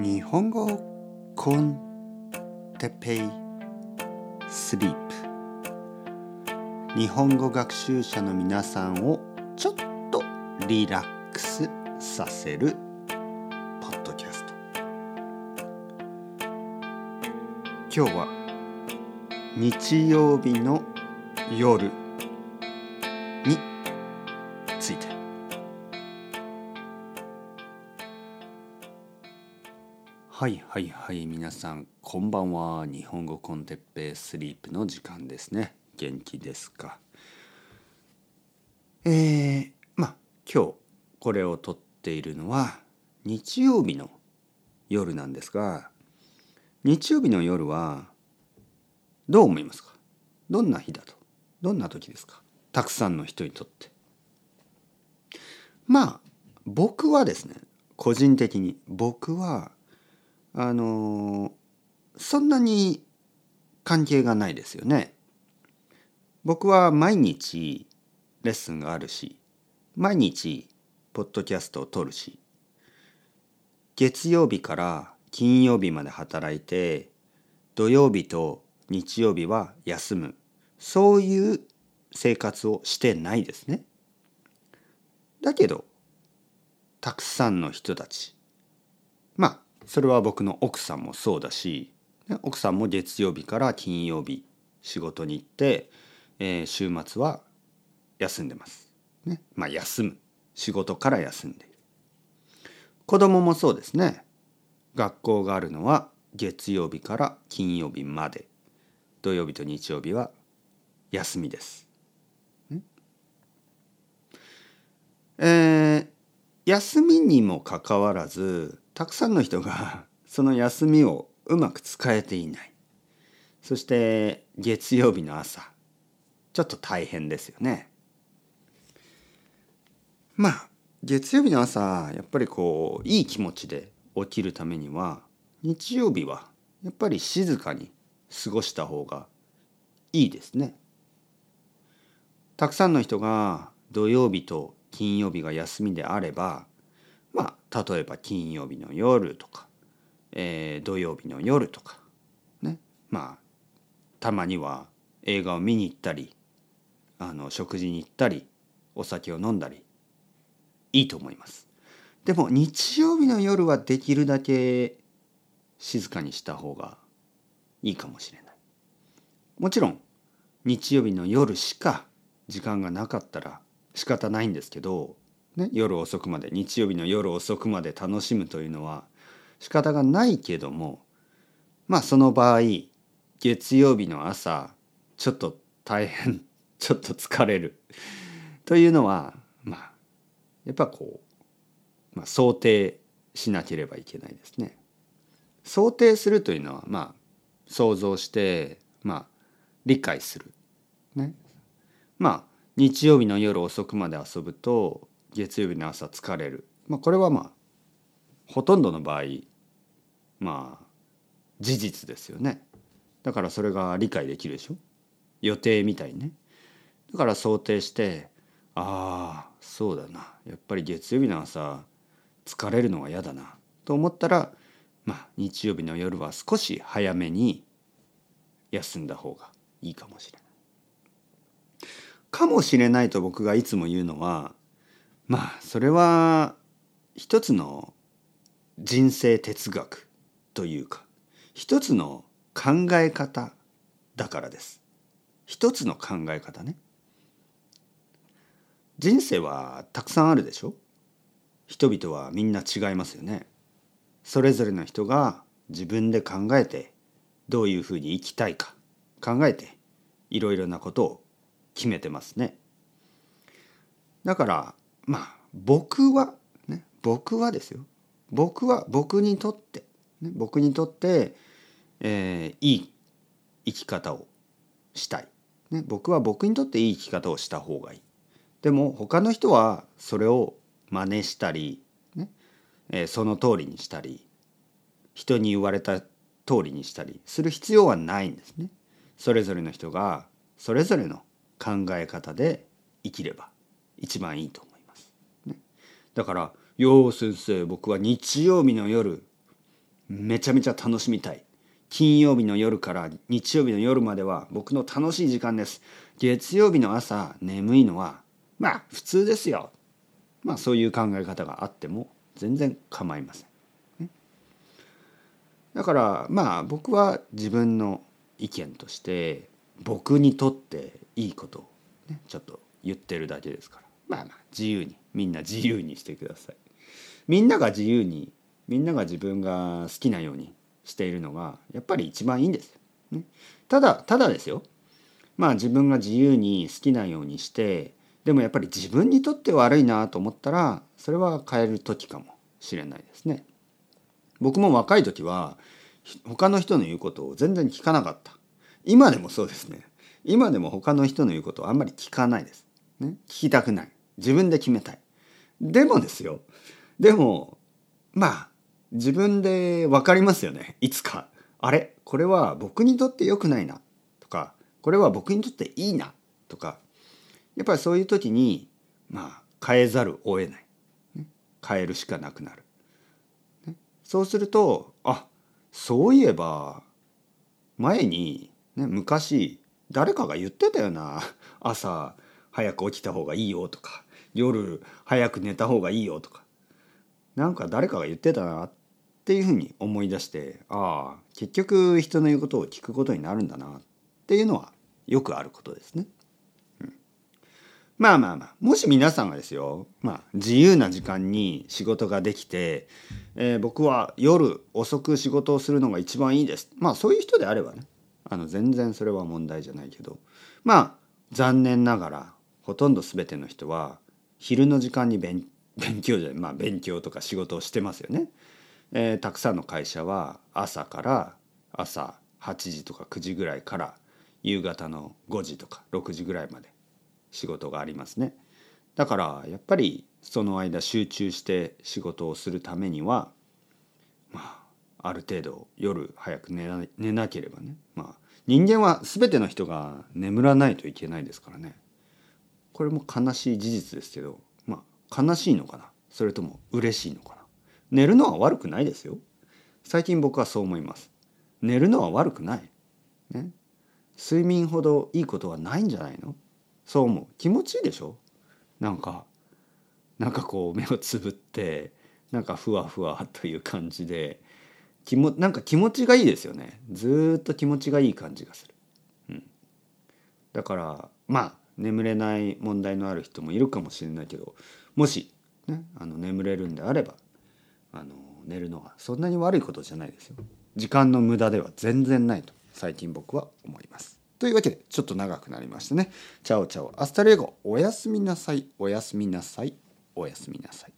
日本語コンテペイスリープ日本語学習者の皆さんをちょっとリラックスさせるポッドキャスト。今日は日曜日の夜。はいはいはい皆さんこんばんは。日本語コンテッペイスリープの時間ですね。元気ですか？えー、まあ今日これを撮っているのは日曜日の夜なんですが日曜日の夜はどう思いますか？どんな日だと？どんな時ですか？たくさんの人にとって。まあ僕はですね個人的に僕はあのそんなに関係がないですよね。僕は毎日レッスンがあるし毎日ポッドキャストを撮るし月曜日から金曜日まで働いて土曜日と日曜日は休むそういう生活をしてないですね。だけどたくさんの人たちまあそれは僕の奥さんもそうだし奥さんも月曜日から金曜日仕事に行って、えー、週末は休んでます。ね、まあ休む仕事から休んでる。子供もそうですね。学校があるのは月曜日から金曜日まで土曜日と日曜日は休みです。えー、休みにもかかわらずたくさんの人が その休みをうまく使えていない。そして月曜日の朝ちょっと大変ですよね。まあ月曜日の朝やっぱりこういい気持ちで起きるためには日曜日はやっぱり静かに過ごした方がいいですね。たくさんの人が土曜日と金曜日が休みであればまあ例えば金曜日の夜とか、えー、土曜日の夜とかねまあたまには映画を見に行ったりあの食事に行ったりお酒を飲んだりいいと思います。でも日曜日の夜はできるだけ静かにした方がいいかもしれない。もちろん日曜日の夜しか時間がなかったら仕方ないんですけど、ね、夜遅くまで日曜日の夜遅くまで楽しむというのは仕方がないけどもまあその場合月曜日の朝ちょっと大変 ちょっと疲れるというのはまあやっぱこう、まあ、想定しなければいけないですね。想定するというのはまあ想像してまあ理解する。ね。まあ日曜日の夜遅くまで遊ぶと月曜日の朝疲れる、まあ、これはまあほとんどの場合まあ事実ですよね。だからそれが理解できるでしょ？予定みたいにね。だから想定してああそうだな。やっぱり月曜日の朝疲れるのが嫌だな。と思ったらまあ日曜日の夜は少し早めに休んだ方がいいかもしれない。かもしれないと僕がいつも言うのはまあそれは一つの人生哲学というか一つの考え方だからです。一つの考え方ね。人生はたくさんあるでしょ？人々はみんな違いますよね。それぞれの人が自分で考えてどういうふうに生きたいか考えていろいろなことを決めてますね。だからまあ僕はね僕はですよ僕は僕にとって、ね、僕にとって、えー、いい生き方をしたい、ね、僕は僕にとっていい生き方をした方がいいでも他の人はそれを真似したり、ねえー、その通りにしたり人に言われた通りにしたりする必要はないんですね。それぞれの人がそれぞれの考え方で生きれば一番いいと思います。ね、だから「よう先生僕は日曜日の夜めちゃめちゃ楽しみたい。金曜日の夜から日曜日の夜までは僕の楽しい時間です。月曜日の朝眠いのはまあ普通ですよ。まあそういう考え方があっても全然構いません。だからまあ僕は自分の意見として僕にとっていいことを、ね、ちょっと言ってるだけですから。まあまあ自由にみんな自由にしてください。みんなが自由にみんなが自分が好きなようにしているのがやっぱり一番いいんです、ね、ただただですよ。まあ自分が自由に好きなようにしてでもやっぱり自分にとって悪いなと思ったらそれは変える時かもしれないですね。僕も若い時は他の人の言うことを全然聞かなかった。今でもそうですね。今でも他の人の言うことをあんまり聞かないです、ね、聞きたくない。自分で決めたい。でもですよ。でもまあ自分で分かりますよね。いつか。あれ？これは僕にとって良くないな。とかこれは僕にとっていいな。とか。やっぱりそういう時にまあ変えざるを得ない、ね、変えるしかなくなる、ね、そうするとあそういえば前に、ね、昔誰かが言ってたよな。朝早く起きた方がいいよとか夜早く寝た方がいいよとか。なんか誰かが言ってたなっていうふうに思い出してああ結局人の言うことを聞くことになるんだなっていうのはよくあることですね。うん、まあまあまあもし皆さんがですよ、まあ、自由な時間に仕事ができて、えー、僕は夜遅く仕事をするのが一番いいです。まあそういう人であればね。あの全然それは問題じゃないけどまあ残念ながらほとんど全ての人は昼の時間に勉強じゃないまあ勉強とか仕事をしてますよね。えー、たくさんの会社は朝から朝8時とか9時ぐらいから夕方の5時とか6時ぐらいまで仕事がありますね。だからやっぱりその間集中して仕事をするためにはまあある程度夜早く寝な寝なければねまあ人間は全ての人が眠らないといけないですからね。これも悲しい事実ですけどまあ悲しいのかな？それとも嬉しいのかな？寝るのは悪くないですよ。最近僕はそう思います。寝るのは悪くない。ね。睡眠ほどいいことはないんじゃないの？そう思う。気持ちいいでしょ？なんかなんかこう目をつぶってなんかふわふわという感じで気もなんか気持ちがいいですよねずっと気持ちがいい感じがする、うん、だからまあ眠れない問題のある人もいるかもしれないけどもし、ね、あの眠れるんであればあの寝るのはそんなに悪いことじゃないですよ。時間の無駄では全然ないと最近僕は思います。というわけでちょっと長くなりましたね。 Ciao ciao hasta luego おやすみなさいおやすみなさいおやすみなさい。